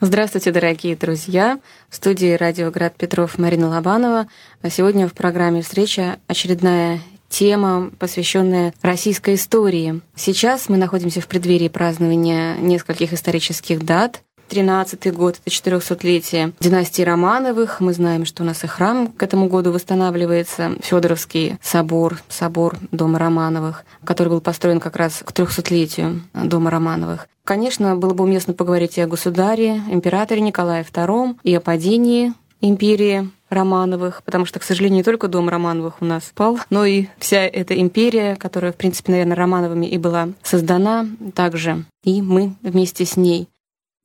Здравствуйте, дорогие друзья! В студии «Радио Град Петров» Марина Лобанова. А сегодня в программе «Встреча» очередная тема, посвященная российской истории. Сейчас мы находимся в преддверии празднования нескольких исторических дат. 13 год, это 400-летие династии Романовых. Мы знаем, что у нас и храм к этому году восстанавливается, Федоровский собор, собор Дома Романовых, который был построен как раз к 300-летию Дома Романовых. Конечно, было бы уместно поговорить и о государе, императоре Николае II, и о падении империи Романовых, потому что, к сожалению, не только дом Романовых у нас пал, но и вся эта империя, которая, в принципе, наверное, Романовыми и была создана также, и мы вместе с ней.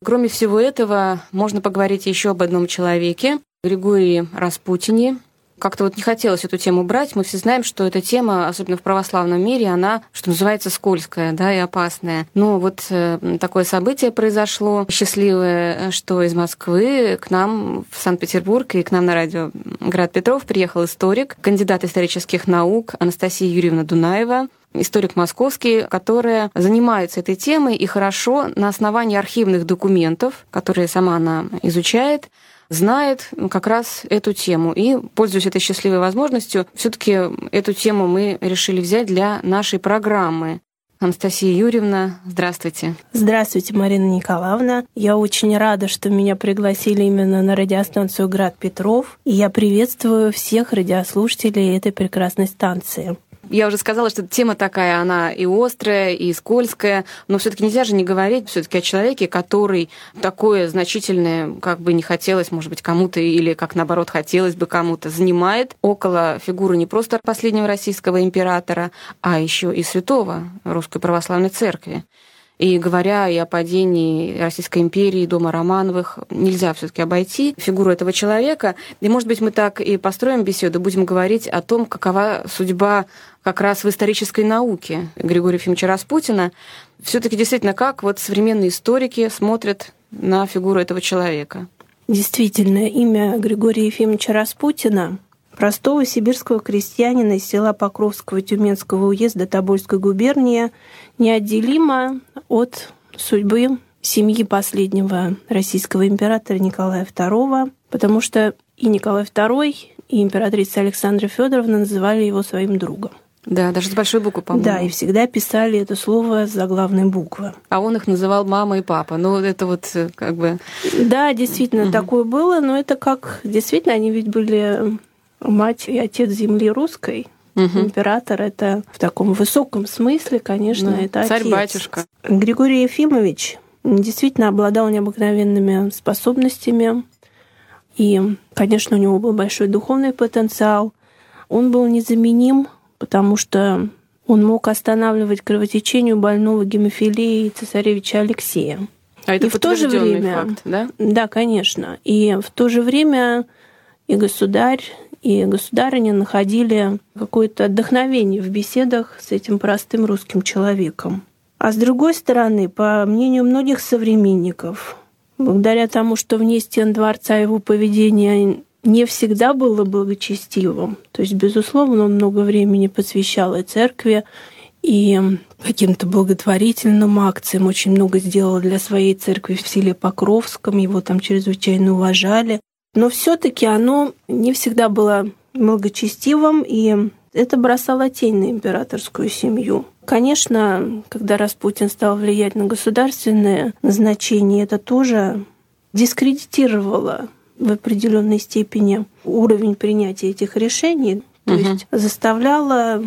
Кроме всего этого, можно поговорить еще об одном человеке, Григории Распутине. Как-то вот не хотелось эту тему брать. Мы все знаем, что эта тема, особенно в православном мире, она, что называется, скользкая да, и опасная. Но вот э, такое событие произошло счастливое, что из Москвы к нам в Санкт-Петербург и к нам на радио Град Петров приехал историк, кандидат исторических наук Анастасия Юрьевна Дунаева историк московский, которая занимается этой темой и хорошо на основании архивных документов, которые сама она изучает, знает как раз эту тему. И, пользуясь этой счастливой возможностью, все таки эту тему мы решили взять для нашей программы. Анастасия Юрьевна, здравствуйте. Здравствуйте, Марина Николаевна. Я очень рада, что меня пригласили именно на радиостанцию «Град Петров». И я приветствую всех радиослушателей этой прекрасной станции. Я уже сказала, что тема такая, она и острая, и скользкая, но все таки нельзя же не говорить все таки о человеке, который такое значительное, как бы не хотелось, может быть, кому-то, или как наоборот хотелось бы кому-то, занимает около фигуры не просто последнего российского императора, а еще и святого Русской Православной Церкви. И говоря и о падении Российской империи, дома Романовых, нельзя все таки обойти фигуру этого человека. И, может быть, мы так и построим беседу, будем говорить о том, какова судьба как раз в исторической науке Григория Ефимовича Распутина. все таки действительно, как вот современные историки смотрят на фигуру этого человека? Действительно, имя Григория Ефимовича Распутина простого сибирского крестьянина из села Покровского Тюменского уезда Тобольской губернии неотделимо от судьбы семьи последнего российского императора Николая II, потому что и Николай II, и императрица Александра Федоровна называли его своим другом. Да, даже с большой буквы, по-моему. Да, и всегда писали это слово за главной буквы. А он их называл мама и папа. Ну, это вот э, как бы... Да, действительно, угу. такое было, но это как... Действительно, они ведь были мать и отец земли русской. Угу. Император это в таком высоком смысле, конечно, ну, это царь-батюшка. Григорий Ефимович действительно обладал необыкновенными способностями. И, конечно, у него был большой духовный потенциал. Он был незаменим, потому что он мог останавливать кровотечение больного гемофилией цесаревича Алексея. А это и в то же время, факт, да? Да, конечно. И в то же время и государь, и государыня находили какое-то отдохновение в беседах с этим простым русским человеком. А с другой стороны, по мнению многих современников, благодаря тому, что вне стен дворца его поведение не всегда было благочестивым, то есть, безусловно, он много времени посвящал и церкви, и каким-то благотворительным акциям, очень много сделал для своей церкви в селе Покровском, его там чрезвычайно уважали. Но все таки оно не всегда было благочестивым, и это бросало тень на императорскую семью. Конечно, когда Распутин стал влиять на государственное назначение, это тоже дискредитировало в определенной степени уровень принятия этих решений, то угу. есть заставляло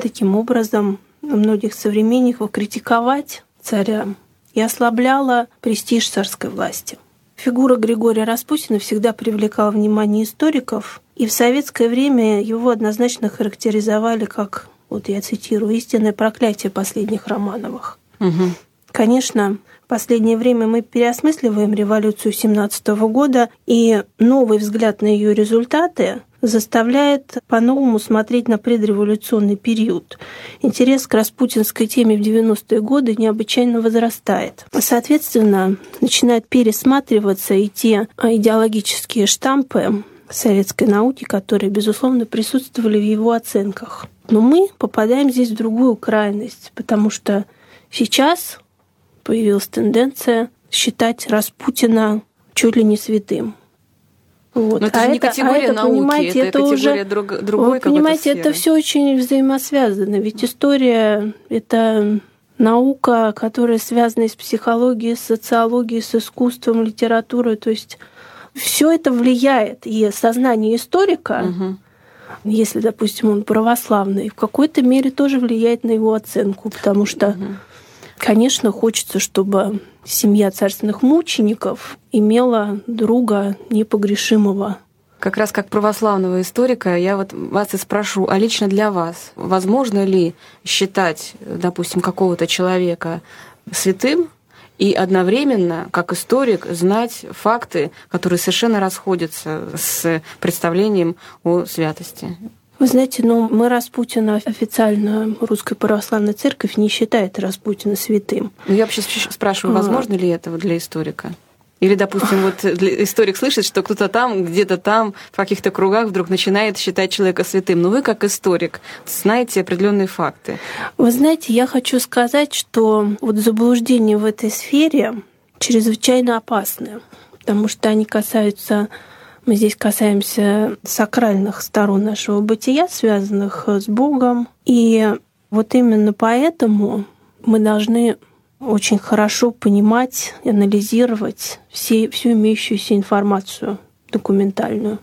таким образом многих современников критиковать царя и ослабляло престиж царской власти. Фигура Григория Распутина всегда привлекала внимание историков, и в советское время его однозначно характеризовали как, вот я цитирую, истинное проклятие последних Романовых. Угу. Конечно, в последнее время мы переосмысливаем революцию 17 года, и новый взгляд на ее результаты заставляет по-новому смотреть на предреволюционный период. Интерес к распутинской теме в 90-е годы необычайно возрастает. Соответственно, начинают пересматриваться и те идеологические штампы советской науки, которые, безусловно, присутствовали в его оценках. Но мы попадаем здесь в другую крайность, потому что сейчас появилась тенденция считать Распутина чуть ли не святым. Вот. Но это а же не это, категория а это, науки, понимаете, это, это категория уже, друг, другой Вы понимаете, это все очень взаимосвязано. Ведь история — это наука, которая связана с психологией, с социологией, с искусством, литературой. То есть все это влияет. И сознание историка, угу. если, допустим, он православный, в какой-то мере тоже влияет на его оценку, потому что, угу. конечно, хочется, чтобы семья царственных мучеников имела друга непогрешимого. Как раз как православного историка я вот вас и спрошу, а лично для вас, возможно ли считать, допустим, какого-то человека святым и одновременно, как историк, знать факты, которые совершенно расходятся с представлением о святости? Вы знаете, ну, мы Распутина официально Русская Православная Церковь не считает Распутина святым. Ну, я вообще спрашиваю, возможно а... ли это для историка? Или, допустим, вот историк слышит, что кто-то там, где-то там, в каких-то кругах вдруг начинает считать человека святым. Но вы, как историк, знаете определенные факты. Вы знаете, я хочу сказать, что вот заблуждения в этой сфере чрезвычайно опасны, потому что они касаются мы здесь касаемся сакральных сторон нашего бытия, связанных с Богом. И вот именно поэтому мы должны очень хорошо понимать и анализировать все, всю имеющуюся информацию документальную.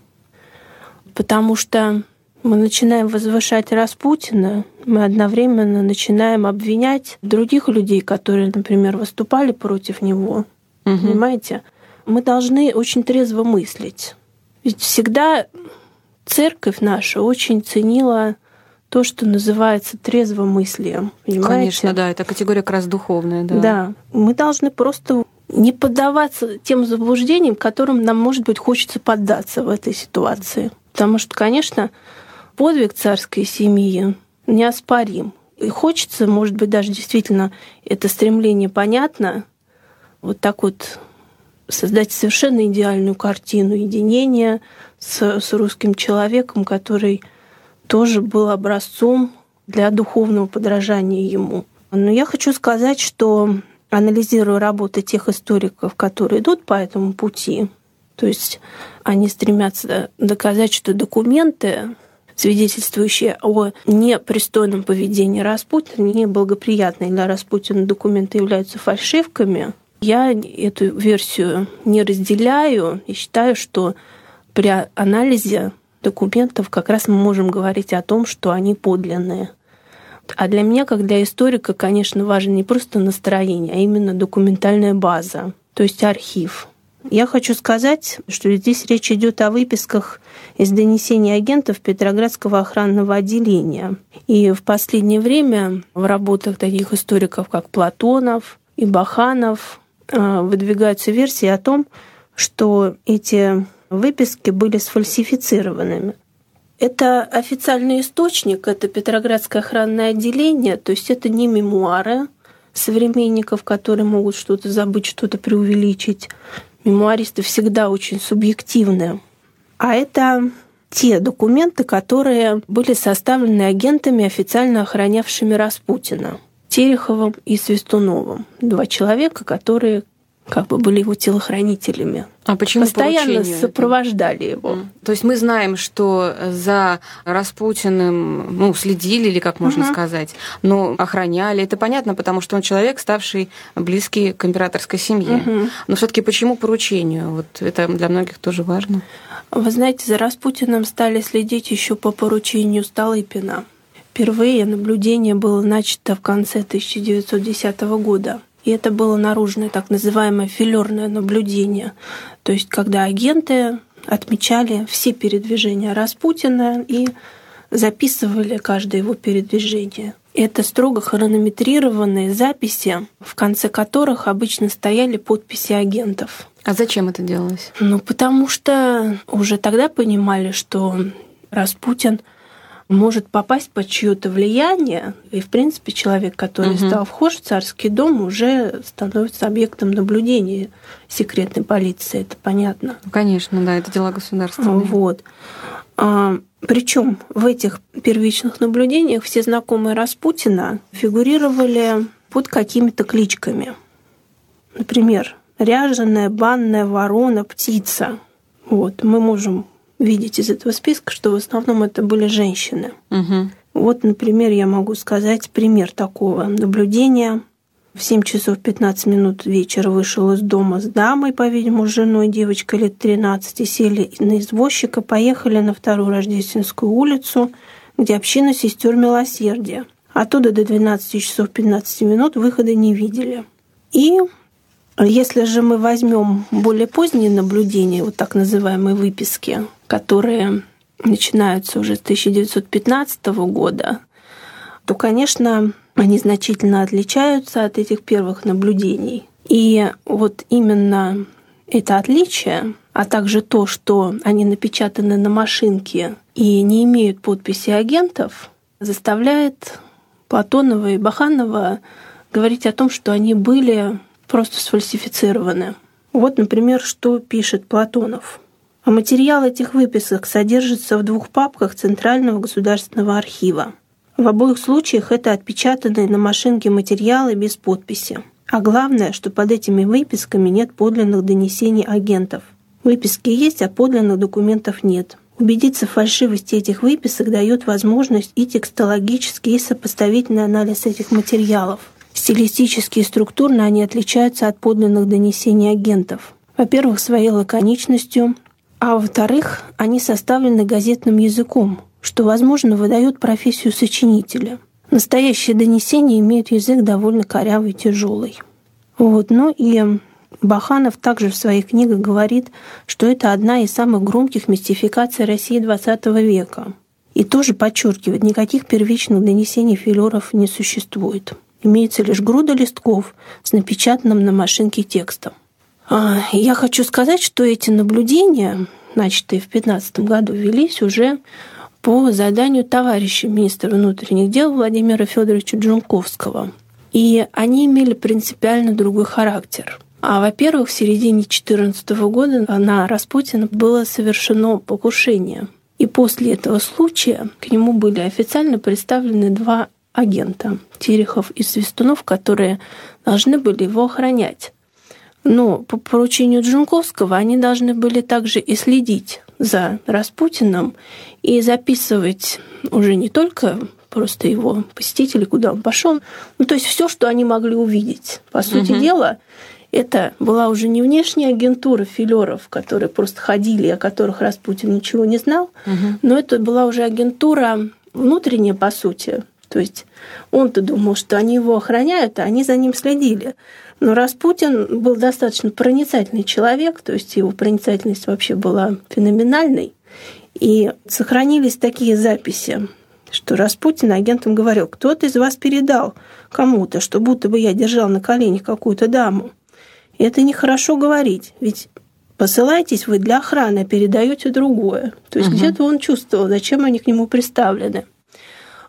Потому что мы начинаем возвышать Распутина, мы одновременно начинаем обвинять других людей, которые, например, выступали против него. Угу. Понимаете? Мы должны очень трезво мыслить. Ведь всегда церковь наша очень ценила то, что называется трезвомыслием. Понимаете? Конечно, да, это категория как раз духовная. Да. да, мы должны просто не поддаваться тем заблуждениям, которым нам, может быть, хочется поддаться в этой ситуации. Потому что, конечно, подвиг царской семьи неоспорим. И хочется, может быть, даже действительно это стремление понятно, вот так вот создать совершенно идеальную картину единения с, с русским человеком, который тоже был образцом для духовного подражания ему. Но я хочу сказать, что анализируя работы тех историков, которые идут по этому пути, то есть они стремятся доказать, что документы, свидетельствующие о непристойном поведении Распутина, неблагоприятные для Распутина документы являются фальшивками, я эту версию не разделяю и считаю, что при анализе документов как раз мы можем говорить о том, что они подлинные. А для меня, как для историка, конечно, важно не просто настроение, а именно документальная база, то есть архив. Я хочу сказать, что здесь речь идет о выписках из донесений агентов Петроградского охранного отделения. И в последнее время в работах таких историков, как Платонов и Баханов, выдвигаются версии о том, что эти выписки были сфальсифицированными. Это официальный источник, это Петроградское охранное отделение, то есть это не мемуары современников, которые могут что-то забыть, что-то преувеличить. Мемуаристы всегда очень субъективны. А это те документы, которые были составлены агентами, официально охранявшими Распутина. Тереховым и Свистуновым. Два человека, которые как бы были его телохранителями. А почему Постоянно сопровождали это? его. То есть мы знаем, что за Распутиным ну, следили, или как можно угу. сказать, но охраняли. Это понятно, потому что он человек, ставший близкий к императорской семье. Угу. Но все таки почему поручению? Вот это для многих тоже важно. Вы знаете, за Распутиным стали следить еще по поручению Столыпина. Впервые наблюдение было начато в конце 1910 года. И это было наружное так называемое филерное наблюдение. То есть когда агенты отмечали все передвижения Распутина и записывали каждое его передвижение. Это строго хронометрированные записи, в конце которых обычно стояли подписи агентов. А зачем это делалось? Ну, потому что уже тогда понимали, что Распутин может попасть под чье-то влияние, и, в принципе, человек, который угу. стал вхож в царский дом, уже становится объектом наблюдения секретной полиции, это понятно. Ну, конечно, да, это дела государства. Вот. А, причем в этих первичных наблюдениях все знакомые Распутина фигурировали под какими-то кличками. Например, ряженая банная ворона, птица. Вот, мы можем видеть из этого списка, что в основном это были женщины. Угу. Вот, например, я могу сказать пример такого наблюдения. В 7 часов 15 минут вечера вышел из дома с дамой, по-видимому, с женой, девочкой лет 13, сели на извозчика, поехали на вторую Рождественскую улицу, где община сестер милосердия. Оттуда до 12 часов 15 минут выхода не видели. И если же мы возьмем более поздние наблюдения, вот так называемые выписки, которые начинаются уже с 1915 года, то, конечно, они значительно отличаются от этих первых наблюдений. И вот именно это отличие, а также то, что они напечатаны на машинке и не имеют подписи агентов, заставляет Платонова и Баханова говорить о том, что они были просто сфальсифицированы. Вот, например, что пишет Платонов. А материал этих выписок содержится в двух папках Центрального государственного архива. В обоих случаях это отпечатанные на машинке материалы без подписи. А главное, что под этими выписками нет подлинных донесений агентов. Выписки есть, а подлинных документов нет. Убедиться в фальшивости этих выписок дает возможность и текстологический, и сопоставительный анализ этих материалов. Стилистически и структурно они отличаются от подлинных донесений агентов. Во-первых, своей лаконичностью, а во-вторых, они составлены газетным языком, что, возможно, выдает профессию сочинителя. Настоящие донесения имеют язык довольно корявый и тяжелый. Вот. Ну и Баханов также в своих книгах говорит, что это одна из самых громких мистификаций России XX века. И тоже подчеркивает, никаких первичных донесений филеров не существует. Имеется лишь груда листков с напечатанным на машинке текстом. А, я хочу сказать, что эти наблюдения, начатые в 2015 году, велись уже по заданию товарища министра внутренних дел Владимира Федоровича Джунковского. И они имели принципиально другой характер. А, во-первых, в середине 2014 года на Распутина было совершено покушение. И после этого случая к нему были официально представлены два агента Терехов и Свистунов, которые должны были его охранять. Но по поручению Джунковского они должны были также и следить за Распутиным и записывать уже не только просто его посетители, куда он пошел, ну то есть все, что они могли увидеть. По сути угу. дела, это была уже не внешняя агентура филеров, которые просто ходили, о которых Распутин ничего не знал, угу. но это была уже агентура внутренняя, по сути. То есть он-то думал, что они его охраняют, а они за ним следили. Но Распутин был достаточно проницательный человек, то есть его проницательность вообще была феноменальной. И сохранились такие записи, что Распутин агентам говорил, кто-то из вас передал кому-то, что будто бы я держал на коленях какую-то даму. И это нехорошо говорить, ведь посылаетесь вы для охраны, а передаете другое. То есть угу. где-то он чувствовал, зачем они к нему представлены.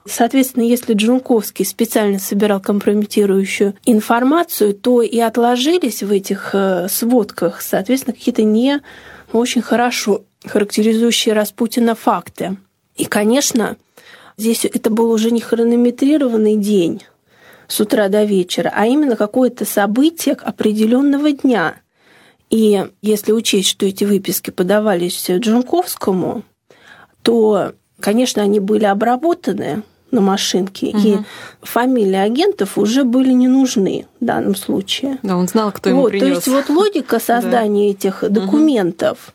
Соответственно, если Джунковский специально собирал компрометирующую информацию, то и отложились в этих э, сводках, соответственно, какие-то не очень хорошо характеризующие Распутина факты. И, конечно, здесь это был уже не хронометрированный день с утра до вечера, а именно какое-то событие определенного дня. И если учесть, что эти выписки подавались Джунковскому, то, конечно, они были обработаны на машинке, угу. и фамилии агентов уже были не нужны в данном случае. Да, он знал, кто ему вот, принес. То есть вот логика создания этих документов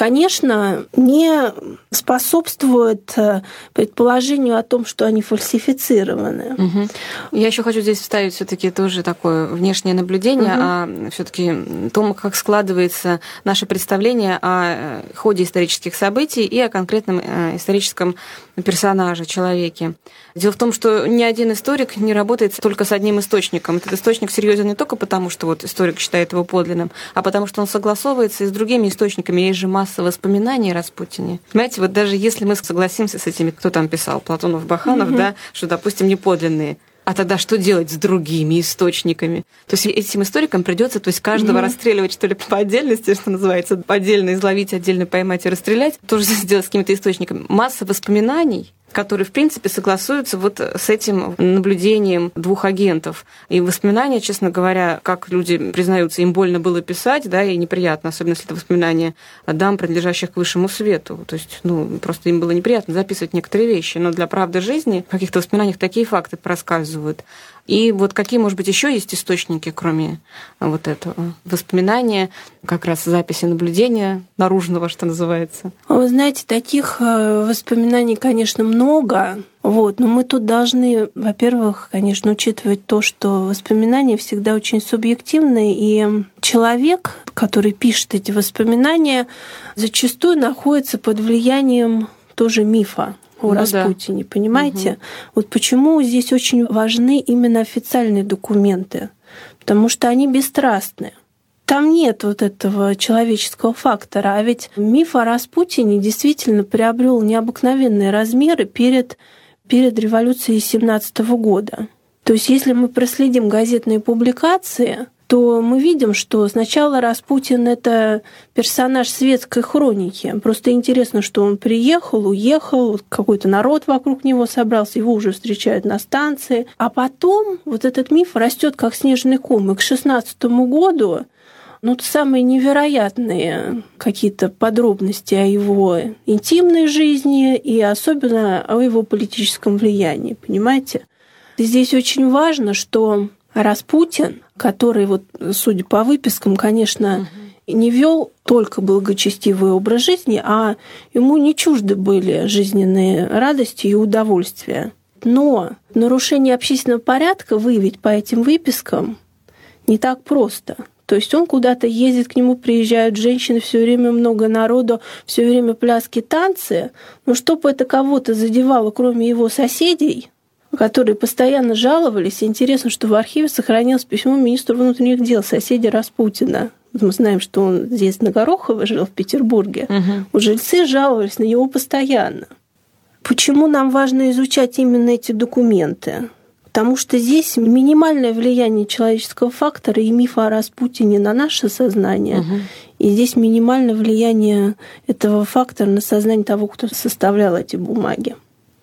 конечно, не способствует э, предположению о том, что они фальсифицированы. Угу. Я еще хочу здесь вставить все-таки тоже такое внешнее наблюдение угу. о все-таки том, как складывается наше представление о э, ходе исторических событий и о конкретном э, историческом персонаже, человеке. Дело в том, что ни один историк не работает только с одним источником. Этот источник серьезен не только потому, что вот историк считает его подлинным, а потому что он согласовывается и с другими источниками. Есть же масса воспоминаний о Распутине. Понимаете, вот даже если мы согласимся с этими, кто там писал, Платонов, Баханов, угу. да, что, допустим, не подлинные, а тогда что делать с другими источниками? То есть этим историкам придется, то есть каждого mm-hmm. расстреливать, что ли, по отдельности, что называется, отдельно изловить, отдельно поймать и расстрелять, тоже сделать с какими-то источниками. Масса воспоминаний который, в принципе, согласуется вот с этим наблюдением двух агентов. И воспоминания, честно говоря, как люди признаются, им больно было писать, да, и неприятно, особенно если это воспоминания дам, принадлежащих к высшему свету. То есть, ну, просто им было неприятно записывать некоторые вещи. Но для правды жизни в каких-то воспоминаниях такие факты проскальзывают. И вот какие, может быть, еще есть источники, кроме вот этого воспоминания, как раз записи наблюдения наружного, что называется? Вы знаете, таких э, воспоминаний, конечно, много. Вот, но мы тут должны, во-первых, конечно, учитывать то, что воспоминания всегда очень субъективны, и человек, который пишет эти воспоминания, зачастую находится под влиянием тоже мифа о ну, Распутине, да. понимаете? Угу. Вот почему здесь очень важны именно официальные документы, потому что они бесстрастны. Там нет вот этого человеческого фактора, а ведь миф о Распутине действительно приобрел необыкновенные размеры перед, перед революцией 17 года. То есть если мы проследим газетные публикации, то мы видим, что сначала Распутин – это персонаж светской хроники. Просто интересно, что он приехал, уехал, какой-то народ вокруг него собрался, его уже встречают на станции. А потом вот этот миф растет как снежный ком. И к 16 году ну, самые невероятные какие-то подробности о его интимной жизни и особенно о его политическом влиянии, понимаете? Здесь очень важно, что Распутин, который, вот, судя по выпискам, конечно, угу. не вел только благочестивый образ жизни, а ему не чужды были жизненные радости и удовольствия. Но нарушение общественного порядка выявить по этим выпискам не так просто. То есть он куда-то ездит, к нему приезжают женщины, все время много народу, все время пляски, танцы. Но чтобы это кого-то задевало, кроме его соседей, которые постоянно жаловались. интересно, что в архиве сохранилось письмо министру внутренних дел, соседа Распутина. Мы знаем, что он здесь на Горохово жил, в Петербурге. Угу. Жильцы жаловались на него постоянно. Почему нам важно изучать именно эти документы? Потому что здесь минимальное влияние человеческого фактора и мифа о Распутине на наше сознание. Угу. И здесь минимальное влияние этого фактора на сознание того, кто составлял эти бумаги.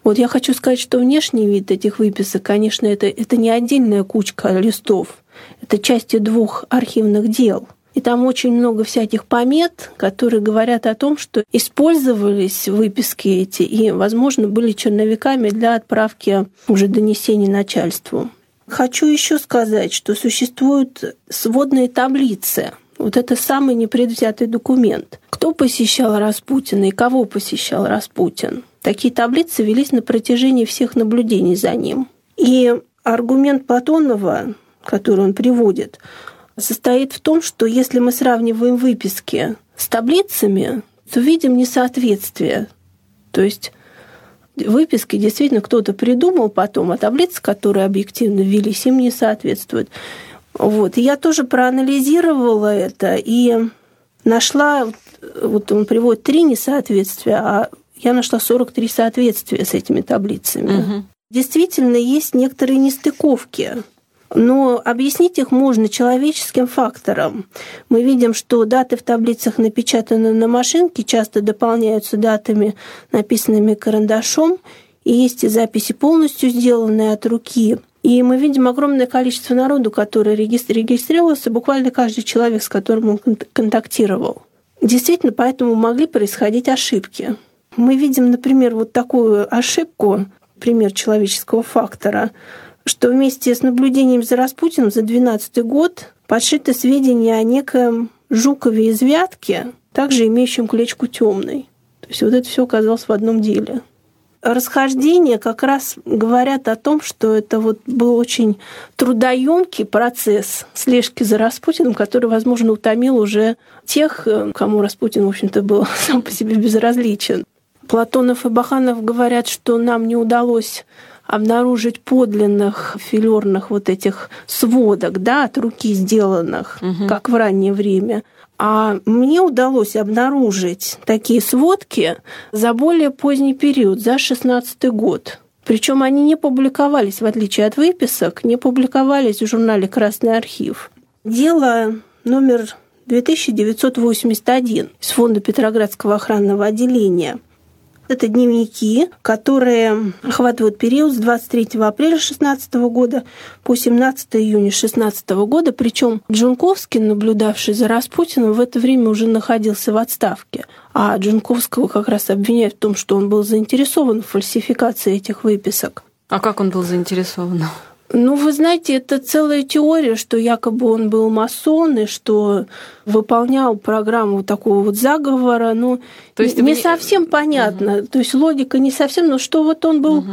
Вот я хочу сказать, что внешний вид этих выписок, конечно, это, это не отдельная кучка листов, это части двух архивных дел. И там очень много всяких помет, которые говорят о том, что использовались выписки эти и, возможно, были черновиками для отправки уже донесений начальству. Хочу еще сказать, что существуют сводные таблицы. Вот это самый непредвзятый документ. Кто посещал Распутина и кого посещал Распутин? Такие таблицы велись на протяжении всех наблюдений за ним. И аргумент Платонова, который он приводит, состоит в том, что если мы сравниваем выписки с таблицами, то видим несоответствие. То есть выписки действительно кто-то придумал потом, а таблицы, которые объективно ввелись, им не соответствуют. Вот. И я тоже проанализировала это и нашла, вот он приводит три несоответствия, а я нашла 43 соответствия с этими таблицами. Угу. Действительно, есть некоторые нестыковки. Но объяснить их можно человеческим фактором. Мы видим, что даты в таблицах напечатаны на машинке, часто дополняются датами, написанными карандашом, и есть и записи полностью сделанные от руки. И мы видим огромное количество народу, который регистрировался, буквально каждый человек, с которым он контактировал. Действительно, поэтому могли происходить ошибки. Мы видим, например, вот такую ошибку, пример человеческого фактора, что вместе с наблюдением за Распутиным за 2012 год подшиты сведения о неком Жукове из Вятки, также имеющем клечку темной. То есть вот это все оказалось в одном деле. Расхождения как раз говорят о том, что это вот был очень трудоемкий процесс слежки за Распутиным, который, возможно, утомил уже тех, кому Распутин, в общем-то, был сам по себе безразличен. Платонов и Баханов говорят, что нам не удалось обнаружить подлинных филерных вот этих сводок, да, от руки сделанных, угу. как в раннее время. А мне удалось обнаружить такие сводки за более поздний период, за 16 год. Причем они не публиковались, в отличие от выписок, не публиковались в журнале «Красный архив». Дело номер 2981 из фонда Петроградского охранного отделения – Это дневники, которые охватывают период с 23 апреля 16 года по 17 июня 16 года. Причем Джунковский, наблюдавший за Распутиным, в это время уже находился в отставке. А Джунковского как раз обвиняют в том, что он был заинтересован в фальсификации этих выписок. А как он был заинтересован? Ну, вы знаете, это целая теория, что якобы он был масон и что выполнял программу такого вот заговора. Ну, То есть не вы... совсем понятно. Угу. То есть логика не совсем, но что вот он был угу.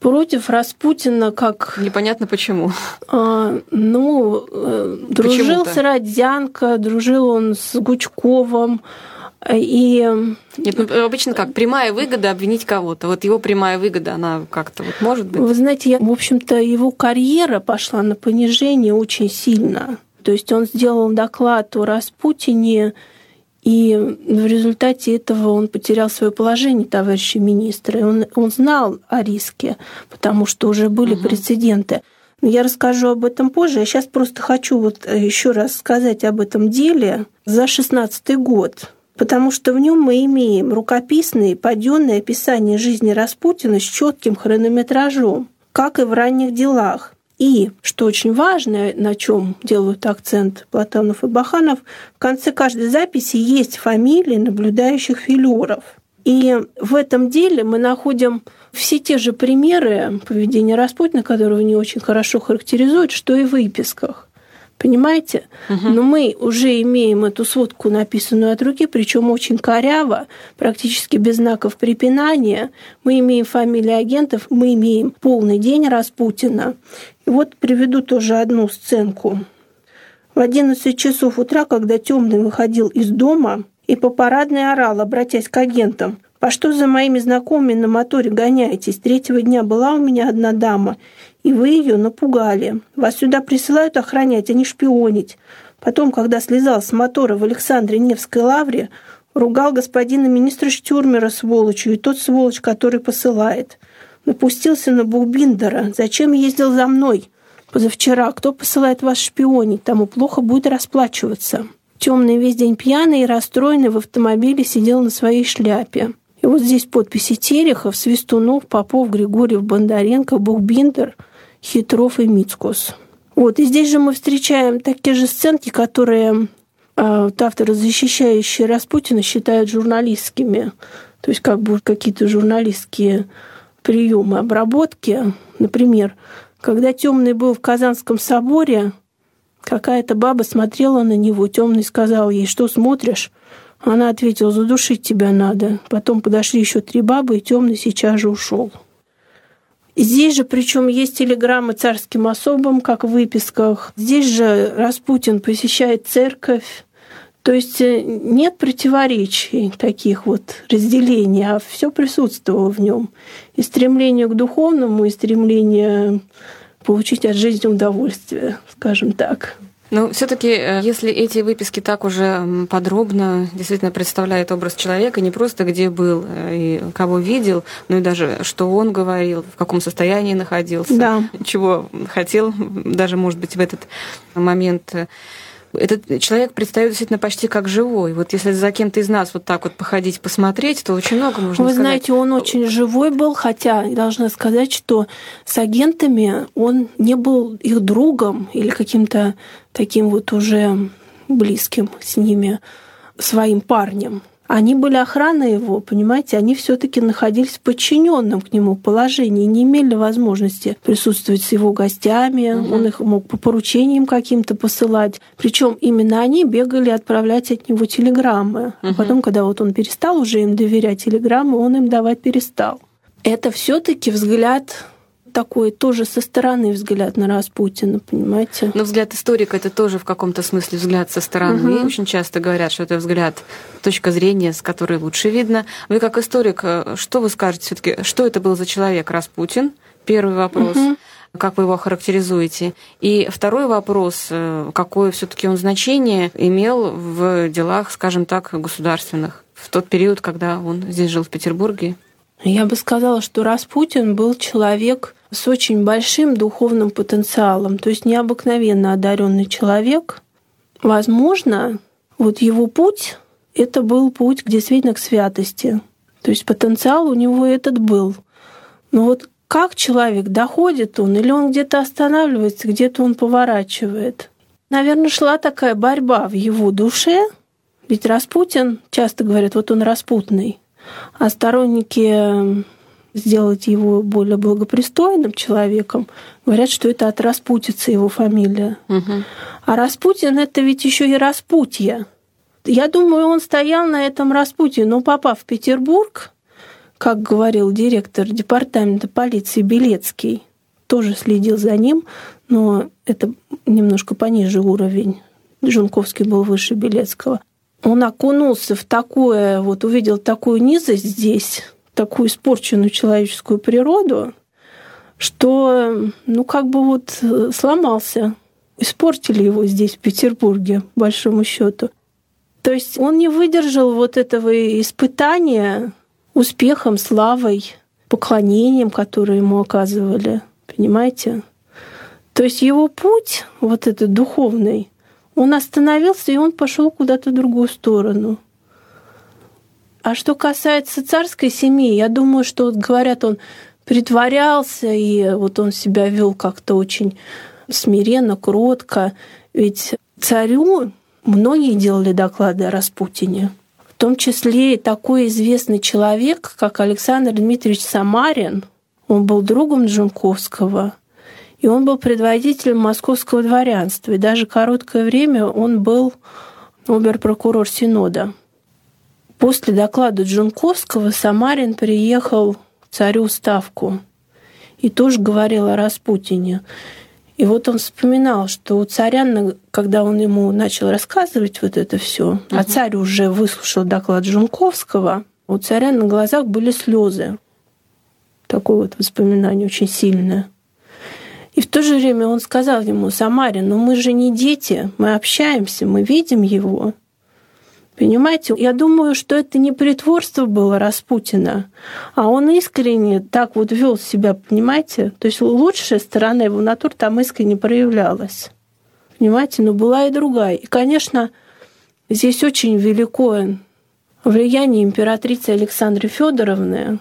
против Распутина как... Непонятно почему. А, ну, э, дружил с Родзянко, дружил он с Гучковым, и... Нет, ну, обычно как? Прямая выгода обвинить кого-то. Вот его прямая выгода, она как-то вот может быть? Вы знаете, я, в общем-то, его карьера пошла на понижение очень сильно. То есть он сделал доклад о Распутине, и в результате этого он потерял свое положение, товарищи министры. Он, он знал о риске, потому что уже были угу. прецеденты. Но я расскажу об этом позже. Я сейчас просто хочу вот еще раз сказать об этом деле за 16 год потому что в нем мы имеем рукописные паденные описания жизни Распутина с четким хронометражом, как и в ранних делах. И, что очень важно, на чем делают акцент Платонов и Баханов, в конце каждой записи есть фамилии наблюдающих филеров. И в этом деле мы находим все те же примеры поведения Распутина, которые не очень хорошо характеризуют, что и в выписках. Понимаете? Угу. Но мы уже имеем эту сводку, написанную от руки, причем очень коряво, практически без знаков препинания. Мы имеем фамилии агентов, мы имеем полный день Распутина. И вот приведу тоже одну сценку. В 11 часов утра, когда темный выходил из дома и по парадной орал, обратясь к агентам, «По что за моими знакомыми на моторе гоняетесь? Третьего дня была у меня одна дама, и вы ее напугали. Вас сюда присылают охранять, а не шпионить. Потом, когда слезал с мотора в Александре Невской лавре, ругал господина министра Штюрмера сволочью и тот сволочь, который посылает. Напустился на Бухбиндера. Зачем ездил за мной? Позавчера. Кто посылает вас шпионить? Тому плохо будет расплачиваться. Темный весь день пьяный и расстроенный в автомобиле сидел на своей шляпе. И вот здесь подписи Терехов, Свистунов, Попов, Григорьев, Бондаренко, Бухбиндер – Хитров и Мицкос. Вот, и здесь же мы встречаем такие же сценки, которые э, авторы, защищающие Распутина, считают журналистскими. То есть как бы какие-то журналистские приемы обработки. Например, когда Темный был в Казанском соборе, какая-то баба смотрела на него, Темный сказал ей, что смотришь? Она ответила, задушить тебя надо. Потом подошли еще три бабы, и Темный сейчас же ушел. Здесь же, причем есть телеграммы царским особам, как в выписках. Здесь же Распутин посещает церковь. То есть э, нет противоречий таких вот разделений, а все присутствовало в нем. И стремление к духовному, и стремление получить от жизни удовольствие, скажем так. Ну, все-таки, э, если эти выписки так уже подробно действительно представляют образ человека, не просто где был э, и кого видел, но и даже что он говорил, в каком состоянии находился, да. чего хотел, даже, может быть, в этот момент э, этот человек предстает действительно почти как живой. Вот если за кем-то из нас вот так вот походить, посмотреть, то очень много можно Вы сказать. знаете, он очень живой был, хотя должна сказать, что с агентами он не был их другом или каким-то таким вот уже близким с ними своим парнем. Они были охраной его, понимаете, они все-таки находились в подчиненном к нему положении, не имели возможности присутствовать с его гостями, угу. он их мог по поручениям каким-то посылать. Причем именно они бегали отправлять от него телеграммы. Угу. А потом, когда вот он перестал уже им доверять телеграммы, он им давать перестал. Это все-таки взгляд такой тоже со стороны взгляд на Распутина, понимаете? Но взгляд историка это тоже в каком-то смысле взгляд со стороны. Угу. Очень часто говорят, что это взгляд, точка зрения, с которой лучше видно. Вы как историк, э, что вы скажете все-таки, что это был за человек Распутин? Первый вопрос. Угу как вы его характеризуете? И второй вопрос, э, какое все-таки он значение имел в делах, скажем так, государственных в тот период, когда он здесь жил в Петербурге? Я бы сказала, что Распутин был человек с очень большим духовным потенциалом, то есть необыкновенно одаренный человек. Возможно, вот его путь это был путь действительно к святости. То есть потенциал у него этот был. Но вот как человек, доходит он, или он где-то останавливается, где-то он поворачивает. Наверное, шла такая борьба в его душе, ведь Распутин, часто говорят, вот он распутный, а сторонники сделать его более благопристойным человеком, говорят, что это от распутицы его фамилия. Угу. А Распутин это ведь еще и распутье. Я думаю, он стоял на этом распутье, но попав в Петербург, как говорил директор департамента полиции Белецкий, тоже следил за ним, но это немножко пониже уровень. Жунковский был выше Белецкого. Он окунулся в такое, вот увидел такую низость здесь, такую испорченную человеческую природу, что, ну, как бы вот сломался. Испортили его здесь, в Петербурге, большому счету. То есть он не выдержал вот этого испытания успехом, славой, поклонением, которое ему оказывали. Понимаете? То есть его путь, вот этот духовный, он остановился, и он пошел куда-то в другую сторону. А что касается царской семьи, я думаю, что вот говорят, он притворялся, и вот он себя вел как-то очень смиренно, кротко. Ведь царю многие делали доклады о Распутине в том числе и такой известный человек, как Александр Дмитриевич Самарин. Он был другом Джунковского, и он был предводителем московского дворянства. И даже короткое время он был обер-прокурор Синода. После доклада Джунковского Самарин приехал к царю Ставку и тоже говорил о Распутине. И вот он вспоминал, что у царя, когда он ему начал рассказывать вот это все, угу. а царь уже выслушал доклад Жунковского, у царя на глазах были слезы. Такое вот воспоминание очень сильное. И в то же время он сказал ему, Самарин, ну мы же не дети, мы общаемся, мы видим его. Понимаете, я думаю, что это не притворство было Распутина, а он искренне так вот вел себя, понимаете? То есть лучшая сторона его натур там искренне проявлялась. Понимаете, но была и другая. И, конечно, здесь очень великое влияние императрицы Александры Федоровны.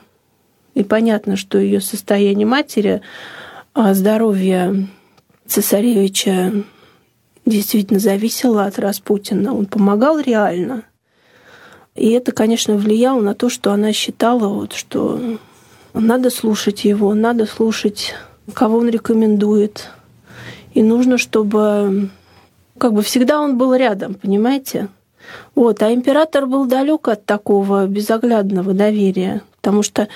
И понятно, что ее состояние матери, а здоровье цесаревича действительно зависело от Распутина. Он помогал реально. И это, конечно, влияло на то, что она считала, вот, что надо слушать его, надо слушать, кого он рекомендует. И нужно, чтобы как бы всегда он был рядом, понимаете? Вот, а император был далек от такого безоглядного доверия, потому что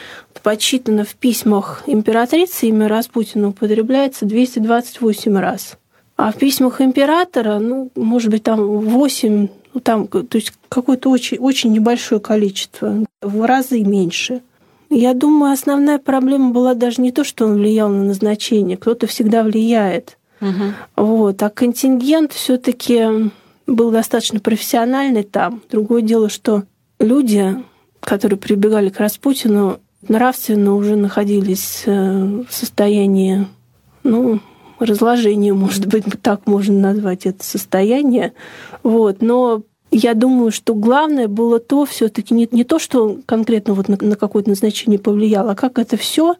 подсчитано в письмах императрицы имя Распутина употребляется 228 раз. А в письмах императора, ну, может быть, там 8 ну, там, то есть какое-то очень, очень небольшое количество, в разы меньше. Я думаю, основная проблема была даже не то, что он влиял на назначение, кто-то всегда влияет. Угу. Вот. А контингент все-таки был достаточно профессиональный там. Другое дело, что люди, которые прибегали к Распутину, нравственно уже находились э, в состоянии, ну, разложение, может быть, так можно назвать это состояние. Вот. Но я думаю, что главное было то все-таки не, не то, что конкретно вот на, на какое-то назначение повлияло, а как это все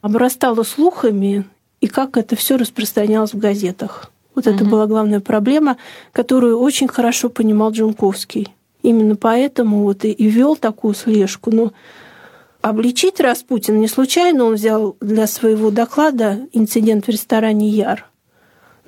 обрастало слухами и как это все распространялось в газетах. Вот угу. это была главная проблема, которую очень хорошо понимал Джунковский. Именно поэтому вот и, и вел такую слежку. Но обличить Распутина не случайно он взял для своего доклада инцидент в ресторане Яр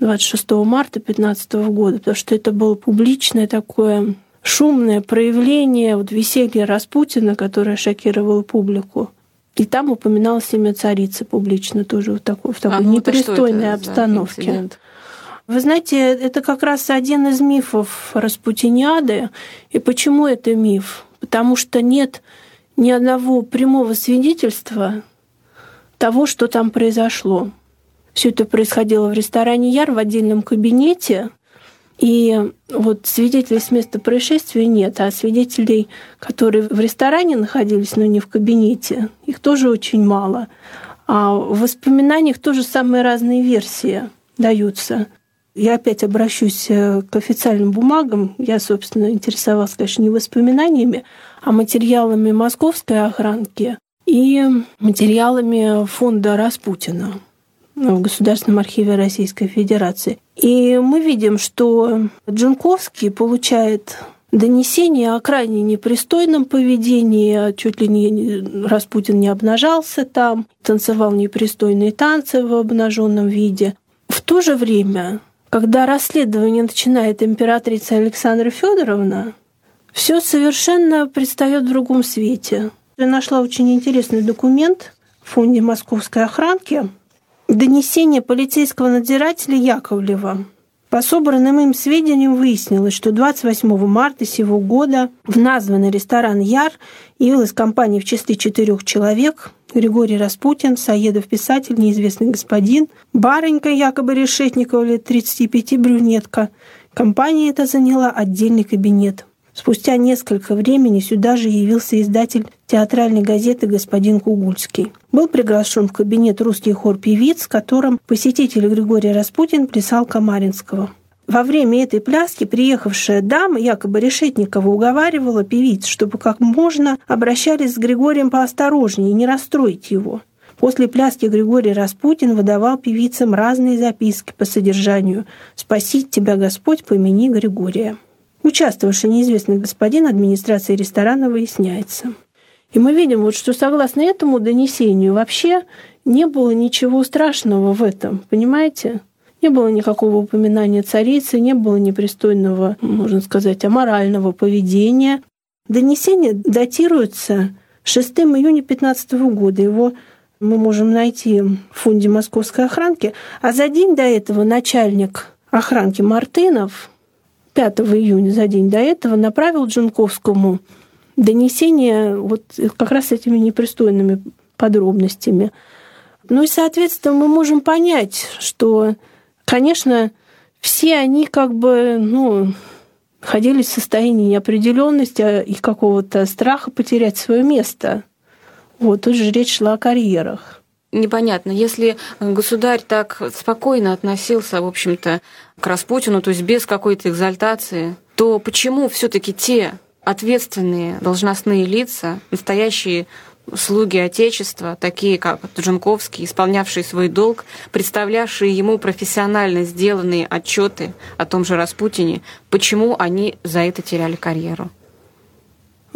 26 марта 2015 года, потому что это было публичное такое шумное проявление вот веселья Распутина, которое шокировало публику. И там упоминалось имя царицы публично тоже в такой, в такой а, ну, непристойной обстановке. Вы знаете, это как раз один из мифов Распутиниады. И почему это миф? Потому что нет ни одного прямого свидетельства того, что там произошло. Все это происходило в ресторане Яр в отдельном кабинете, и вот свидетелей с места происшествия нет, а свидетелей, которые в ресторане находились, но не в кабинете, их тоже очень мало. А в воспоминаниях тоже самые разные версии даются. Я опять обращусь э, к официальным бумагам. Я, собственно, интересовалась, конечно, не воспоминаниями, а материалами московской охранки и материалами фонда Распутина в Государственном архиве Российской Федерации. И мы видим, что Джунковский получает донесение о крайне непристойном поведении, чуть ли не Распутин не обнажался там, танцевал непристойные танцы в обнаженном виде. В то же время, когда расследование начинает императрица Александра Федоровна, все совершенно предстает в другом свете. Я нашла очень интересный документ в фонде московской охранки, донесение полицейского надзирателя Яковлева – по собранным им сведениям выяснилось, что 28 марта сего года в названный ресторан «Яр» явилась компания в числе четырех человек Григорий Распутин, Саедов писатель, неизвестный господин, барынька якобы Решетникова лет 35 брюнетка. Компания эта заняла отдельный кабинет. Спустя несколько времени сюда же явился издатель театральной газеты господин Кугульский. Был приглашен в кабинет русский хор певиц, которым посетитель Григорий Распутин плясал Камаринского. Во время этой пляски приехавшая дама, якобы Решетникова, уговаривала певиц, чтобы как можно обращались с Григорием поосторожнее и не расстроить его. После пляски Григорий Распутин выдавал певицам разные записки по содержанию «Спасить тебя, Господь, помяни Григория». Участвовавший неизвестный господин администрации ресторана выясняется. И мы видим, вот, что согласно этому донесению вообще не было ничего страшного в этом, понимаете? Не было никакого упоминания царицы, не было непристойного, можно сказать, аморального поведения. Донесение датируется 6 июня 15 года. Его мы можем найти в фонде московской охранки. А за день до этого начальник охранки Мартынов 5 июня, за день до этого, направил Джунковскому донесение вот как раз с этими непристойными подробностями. Ну и, соответственно, мы можем понять, что, конечно, все они как бы, ну, находились в состоянии неопределенности и какого-то страха потерять свое место. Вот, тут же речь шла о карьерах непонятно. Если государь так спокойно относился, в общем-то, к Распутину, то есть без какой-то экзальтации, то почему все таки те ответственные должностные лица, настоящие слуги Отечества, такие как Джунковский, исполнявшие свой долг, представлявшие ему профессионально сделанные отчеты о том же Распутине, почему они за это теряли карьеру?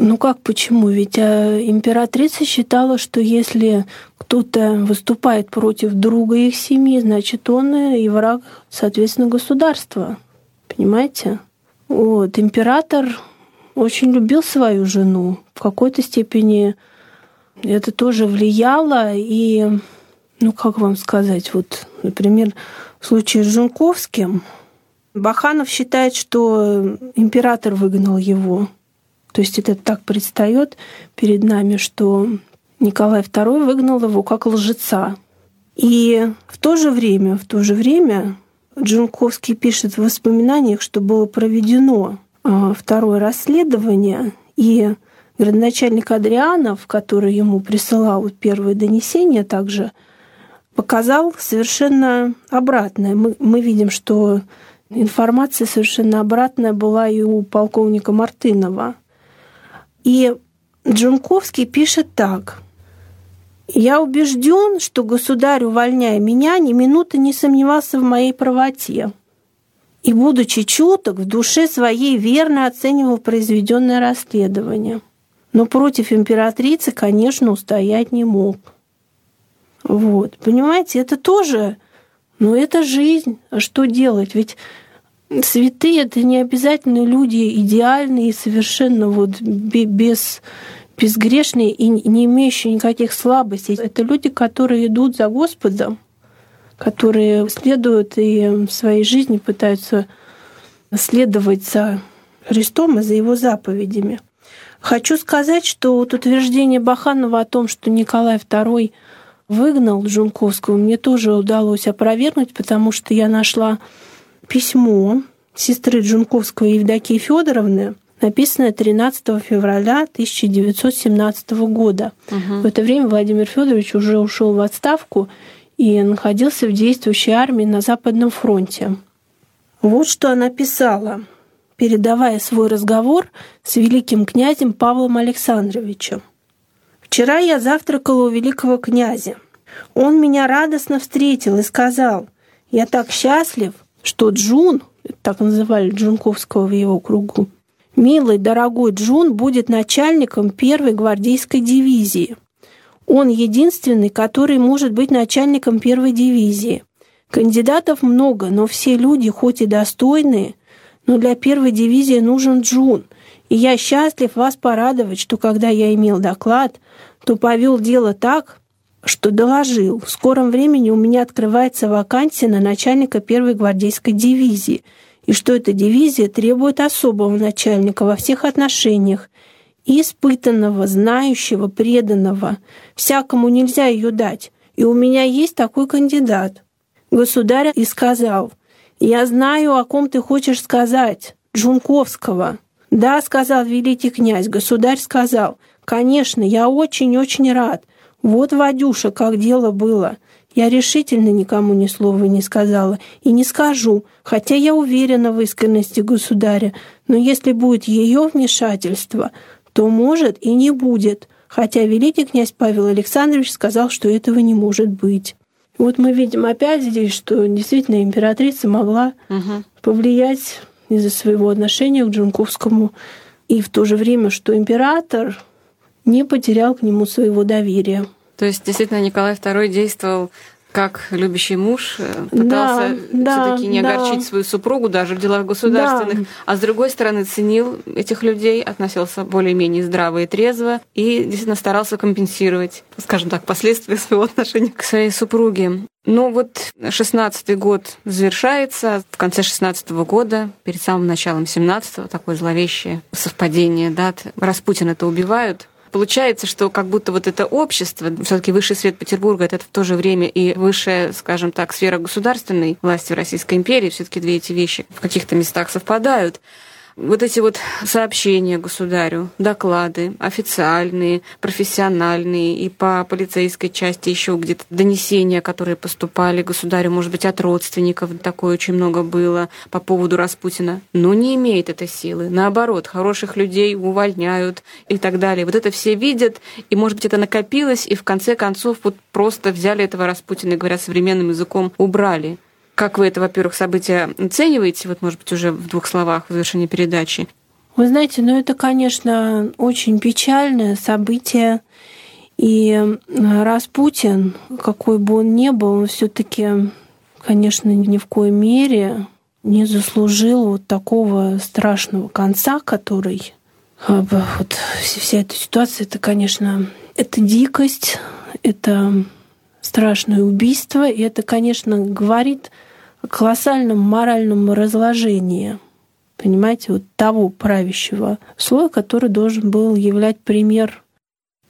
Ну как почему? Ведь а, императрица считала, что если кто-то выступает против друга их семьи, значит, он и враг, соответственно, государства. Понимаете? Вот. Император очень любил свою жену. В какой-то степени это тоже влияло. И, ну, как вам сказать, вот, например, в случае с Жунковским, Баханов считает, что император выгнал его то есть это так предстает перед нами, что Николай II выгнал его как лжеца. И в то же время, в то же время Джунковский пишет в воспоминаниях, что было проведено а, второе расследование, и градоначальник Адрианов, который ему присылал первое донесение также, показал совершенно обратное. Мы, мы видим, что информация совершенно обратная была и у полковника Мартынова. И Джунковский пишет так. «Я убежден, что государь, увольняя меня, ни минуты не сомневался в моей правоте и, будучи чуток, в душе своей верно оценивал произведенное расследование. Но против императрицы, конечно, устоять не мог. Вот, понимаете, это тоже, ну, это жизнь. А что делать? Ведь святые это не обязательно люди идеальные, совершенно вот без безгрешные и не имеющие никаких слабостей. Это люди, которые идут за Господом, которые следуют и в своей жизни пытаются следовать за Христом и за Его заповедями. Хочу сказать, что вот утверждение Баханова о том, что Николай II выгнал Джунковского, мне тоже удалось опровергнуть, потому что я нашла письмо сестры Джунковского Евдокии Федоровны, написанное 13 февраля 1917 года. Угу. В это время Владимир Федорович уже ушел в отставку и находился в действующей армии на Западном фронте. Вот что она писала, передавая свой разговор с великим князем Павлом Александровичем. «Вчера я завтракала у великого князя. Он меня радостно встретил и сказал, «Я так счастлив, что Джун, так называли Джунковского в его кругу, милый, дорогой Джун будет начальником первой гвардейской дивизии. Он единственный, который может быть начальником первой дивизии. Кандидатов много, но все люди, хоть и достойные, но для первой дивизии нужен Джун. И я счастлив вас порадовать, что когда я имел доклад, то повел дело так, что доложил. В скором времени у меня открывается вакансия на начальника первой гвардейской дивизии, и что эта дивизия требует особого начальника во всех отношениях, испытанного, знающего, преданного. Всякому нельзя ее дать, и у меня есть такой кандидат. Государь и сказал, «Я знаю, о ком ты хочешь сказать, Джунковского». «Да», — сказал великий князь, государь сказал, «Конечно, я очень-очень рад. Вот, Вадюша, как дело было. Я решительно никому ни слова не сказала и не скажу, хотя я уверена в искренности государя, но если будет ее вмешательство, то может и не будет, хотя великий князь Павел Александрович сказал, что этого не может быть. Вот мы видим опять здесь, что действительно императрица могла угу. повлиять из-за своего отношения к Джунковскому, и в то же время, что император не потерял к нему своего доверия. То есть, действительно, Николай II действовал как любящий муж э, пытался да, все-таки не да. огорчить свою супругу даже в делах государственных, да. а с другой стороны ценил этих людей, относился более-менее здраво и трезво и действительно старался компенсировать, скажем так, последствия своего отношения к своей супруге. Ну вот шестнадцатый год завершается, в конце шестнадцатого года, перед самым началом семнадцатого, такое зловещее совпадение дат, Распутина это убивают, Получается, что как будто вот это общество, все-таки высший свет Петербурга, это в то же время и высшая, скажем так, сфера государственной власти в Российской империи, все-таки две эти вещи в каких-то местах совпадают вот эти вот сообщения государю, доклады официальные, профессиональные и по полицейской части еще где-то донесения, которые поступали государю, может быть, от родственников, такое очень много было по поводу Распутина, но не имеет этой силы. Наоборот, хороших людей увольняют и так далее. Вот это все видят, и, может быть, это накопилось, и в конце концов вот просто взяли этого Распутина, говоря современным языком, убрали. Как вы это, во-первых, событие оцениваете, вот, может быть, уже в двух словах в завершении передачи? Вы знаете, ну это, конечно, очень печальное событие. И Распутин, какой бы он ни был, он все таки конечно, ни в коей мере не заслужил вот такого страшного конца, который а, вот вся эта ситуация, это, конечно, это дикость, это страшное убийство, и это, конечно, говорит колоссальном моральном разложении, понимаете, вот того правящего слоя, который должен был являть пример.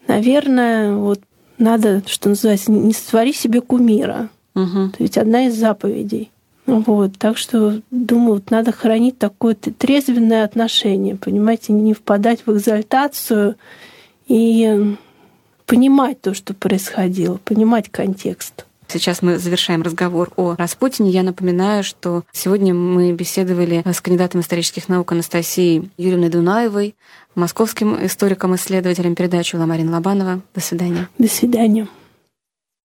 Наверное, вот надо, что называется, не створи себе кумира. Угу. Это ведь одна из заповедей. Вот, так что, думаю, вот надо хранить такое трезвенное отношение, понимаете, не впадать в экзальтацию и понимать то, что происходило, понимать контекст. Сейчас мы завершаем разговор о Распутине. Я напоминаю, что сегодня мы беседовали с кандидатом исторических наук Анастасией Юрьевной Дунаевой, московским историком-исследователем передачи Ламарин Лобанова. До свидания. До свидания.